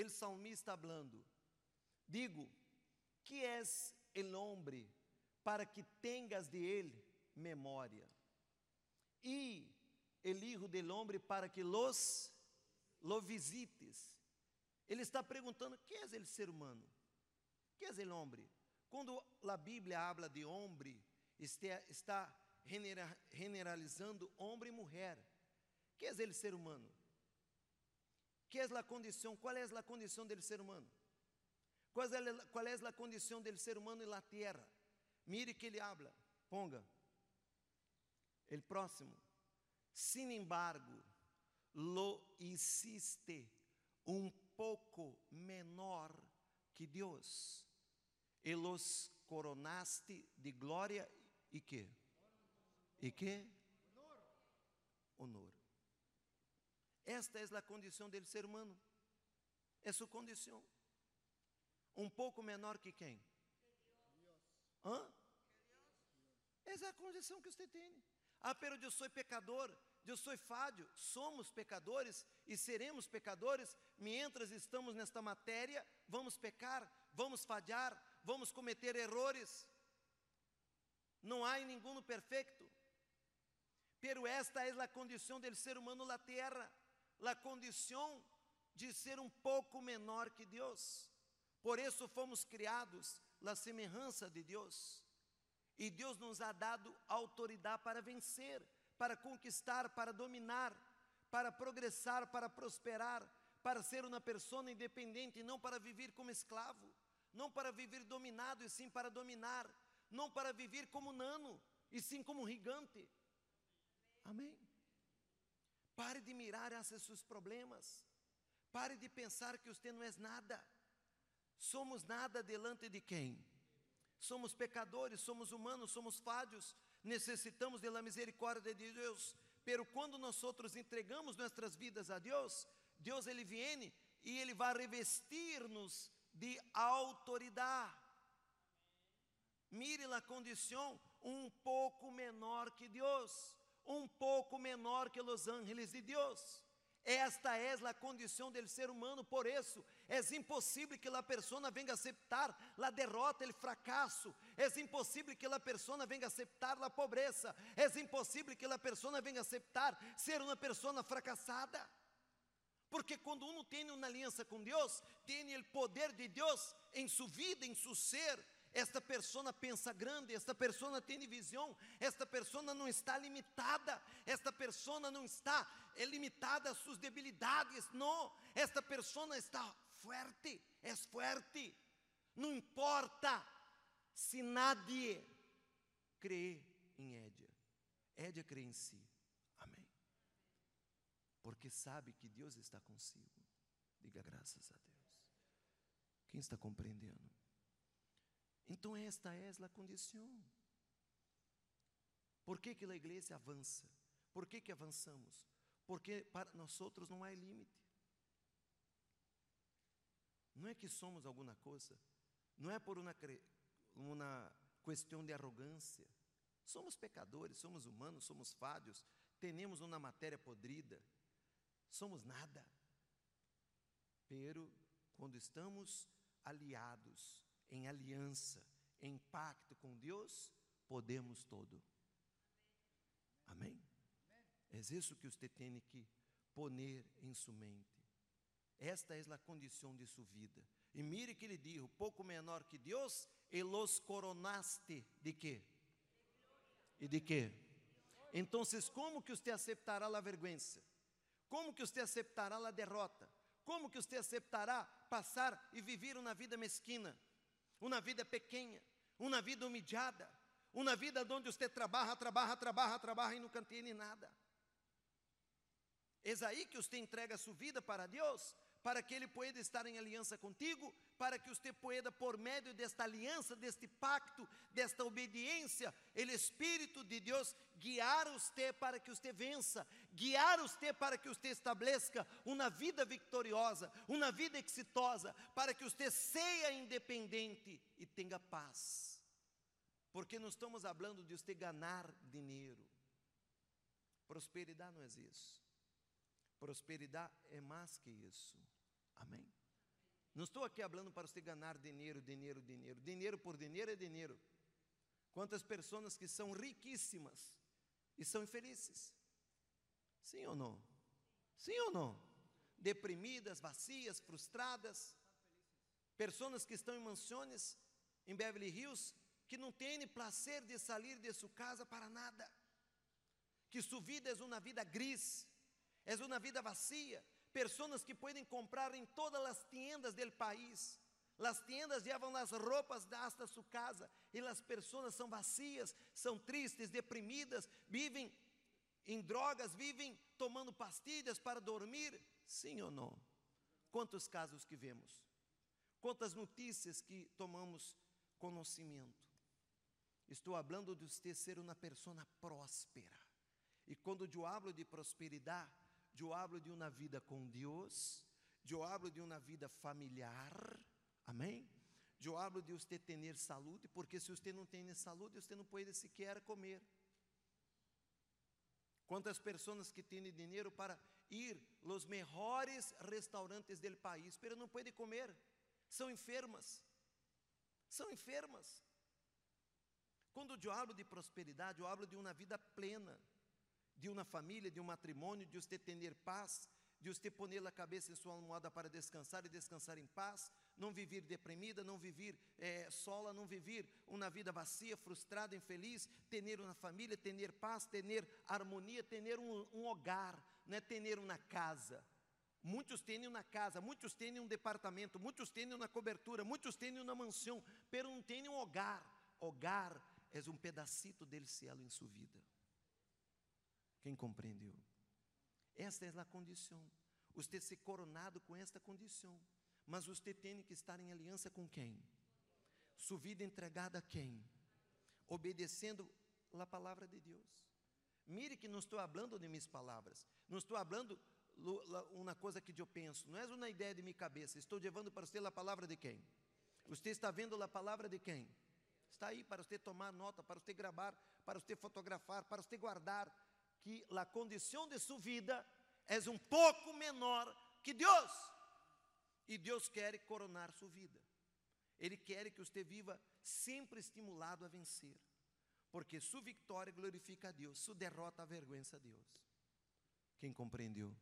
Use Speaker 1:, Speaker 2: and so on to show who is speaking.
Speaker 1: el salmista hablando, digo, que és el hombre para que tengas de ele memória, e el hijo del hombre para que los lo visites. Ele está perguntando: que é ele ser humano? Que é ele homem? Quando a Bíblia habla de homem, está generalizando homem e mulher. Que é ele ser humano? Que é a condição? Qual é a condição dele ser humano? Qual é, qual é a condição dele ser humano na terra? Mire que ele habla. Ponga. El próximo. Sin embargo, lo hiciste um pouco menor que Deus, e los coronaste de glória e que? E que? Honor. Honor. Esta é a condição dele ser humano. É sua condição. Um pouco menor que quem? Hã? Essa é a condição que você tem. Ah, pero eu sou pecador eu sou fádio, somos pecadores e seremos pecadores, mientras estamos nesta matéria, vamos pecar, vamos falhar, vamos cometer errores. Não há nenhum perfeito. Pero esta é a condição do ser humano na terra, a condição de ser um pouco menor que Deus. Por isso fomos criados na semelhança de Deus. E Deus nos ha dado autoridade para vencer para conquistar, para dominar, para progressar, para prosperar, para ser uma pessoa independente, não para viver como escravo, não para viver dominado, e sim para dominar, não para viver como nano, e sim como gigante. Amém? Pare de mirar esses seus problemas, pare de pensar que você não é nada. Somos nada delante de quem? Somos pecadores, somos humanos, somos falhos, necessitamos da misericórdia de Deus, pero quando nós outros entregamos nossas vidas a Deus, Deus ele vem e ele vai revestir-nos de autoridade. Mire a condição um pouco menor que Deus, um pouco menor que os ángeles de Deus. Esta é a condição do ser humano, por isso é impossível que a pessoa venha aceitar a derrota, o fracasso, é impossível que a pessoa venha aceitar a pobreza, é impossível que a pessoa venha aceitar ser uma pessoa fracassada. Porque quando uno tem uma aliança com Deus, tem o poder de Deus em sua vida, em seu ser, esta pessoa pensa grande, esta pessoa tem visão, esta pessoa não está limitada, esta pessoa não está é limitada às suas debilidades, não, esta pessoa está forte, é forte, não importa se nadie crê em Édia, Édia crê em si, amém, porque sabe que Deus está consigo, diga graças a Deus, quem está compreendendo? Então esta é a condição. Por que, que a igreja avança? Por que, que avançamos? Porque para nós outros não há limite. Não é que somos alguma coisa, não é por uma, uma questão de arrogância. Somos pecadores, somos humanos, somos falhos, temos uma matéria podrida, somos nada. Pero quando estamos aliados em aliança, em pacto com Deus, podemos todo. Amém? É isso que você tem que poner em sua mente. Esta é a condição de sua vida. E mire que ele dijo, pouco menor que Deus, e los coronaste de quê? E de quê? Então, como que você aceitará a vergonha? Como que você aceitará a derrota? Como que você aceitará passar e viver uma vida mesquina? Uma vida pequena, uma vida humilhada, uma vida onde você trabalha, trabalha, trabalha, trabalha e nunca tem nada. É aí que você entrega sua vida para Deus, para que Ele pueda estar em aliança contigo, para que você pueda, por meio desta aliança, deste pacto, desta obediência, o Espírito de Deus guiar você para que você vença, guiar você para que você estabeleça uma vida vitoriosa, uma vida exitosa, para que você seja independente e tenha paz. Porque não estamos falando de você ganhar dinheiro. Prosperidade não é isso. Prosperidade é mais que isso. Amém? Não estou aqui falando para você ganhar dinheiro, dinheiro, dinheiro. Dinheiro por dinheiro é dinheiro. Quantas pessoas que são riquíssimas e são infelizes? Sim ou não? Sim ou não? Deprimidas, vazias, frustradas. Pessoas que estão em mansões em Beverly Hills que não têm prazer de sair de sua casa para nada. Que sua vida é uma vida gris, é uma vida vazia. Pessoas que podem comprar em todas as tiendas do país. As tiendas levam as roupas hasta sua casa e as pessoas são vazias, são tristes, deprimidas, vivem em drogas, vivem tomando pastilhas para dormir. Sim ou não? Quantos casos que vemos? Quantas notícias que tomamos conhecimento? Estou falando de você ser uma pessoa próspera. E quando eu hablo de prosperidade, eu hablo de uma vida com Deus, eu hablo de uma vida familiar, amém? Eu hablo de você ter saúde, porque se você não tem saúde, você não pode sequer comer. Quantas pessoas que têm dinheiro para ir aos melhores restaurantes do país, mas não podem comer, são enfermas, são enfermas. Quando eu hablo de prosperidade, eu hablo de uma vida plena, de uma família, de um matrimônio, de você ter paz, de você pôr a cabeça em sua almohada para descansar e descansar em paz, não viver deprimida, não viver é, sola, não viver uma vida vazia, frustrada, infeliz, ter uma família, ter paz, ter harmonia, ter um, um hogar, né, ter uma casa. Muitos têm uma casa, muitos têm um departamento, muitos têm uma cobertura, muitos têm uma mansão, pero não têm um hogar. Hogar és um pedacito del cielo em sua vida. Quem compreendeu? Esta é a condição. Você ser coronado com esta condição. Mas você tem que estar em aliança com quem? Sua vida entregada a quem? Obedecendo a palavra de Deus. Mire que não estou falando de minhas palavras. Não estou falando uma coisa que eu penso. Não é uma ideia de minha cabeça. Estou levando para você a palavra de quem? Você está vendo a palavra de quem? Está aí para você tomar nota, para você gravar, para você fotografar, para você guardar que a condição de sua vida é um pouco menor que Deus. E Deus quer coronar sua vida. Ele quer que você viva sempre estimulado a vencer. Porque sua vitória glorifica a Deus, sua derrota avergüenza a Deus. Quem compreendeu?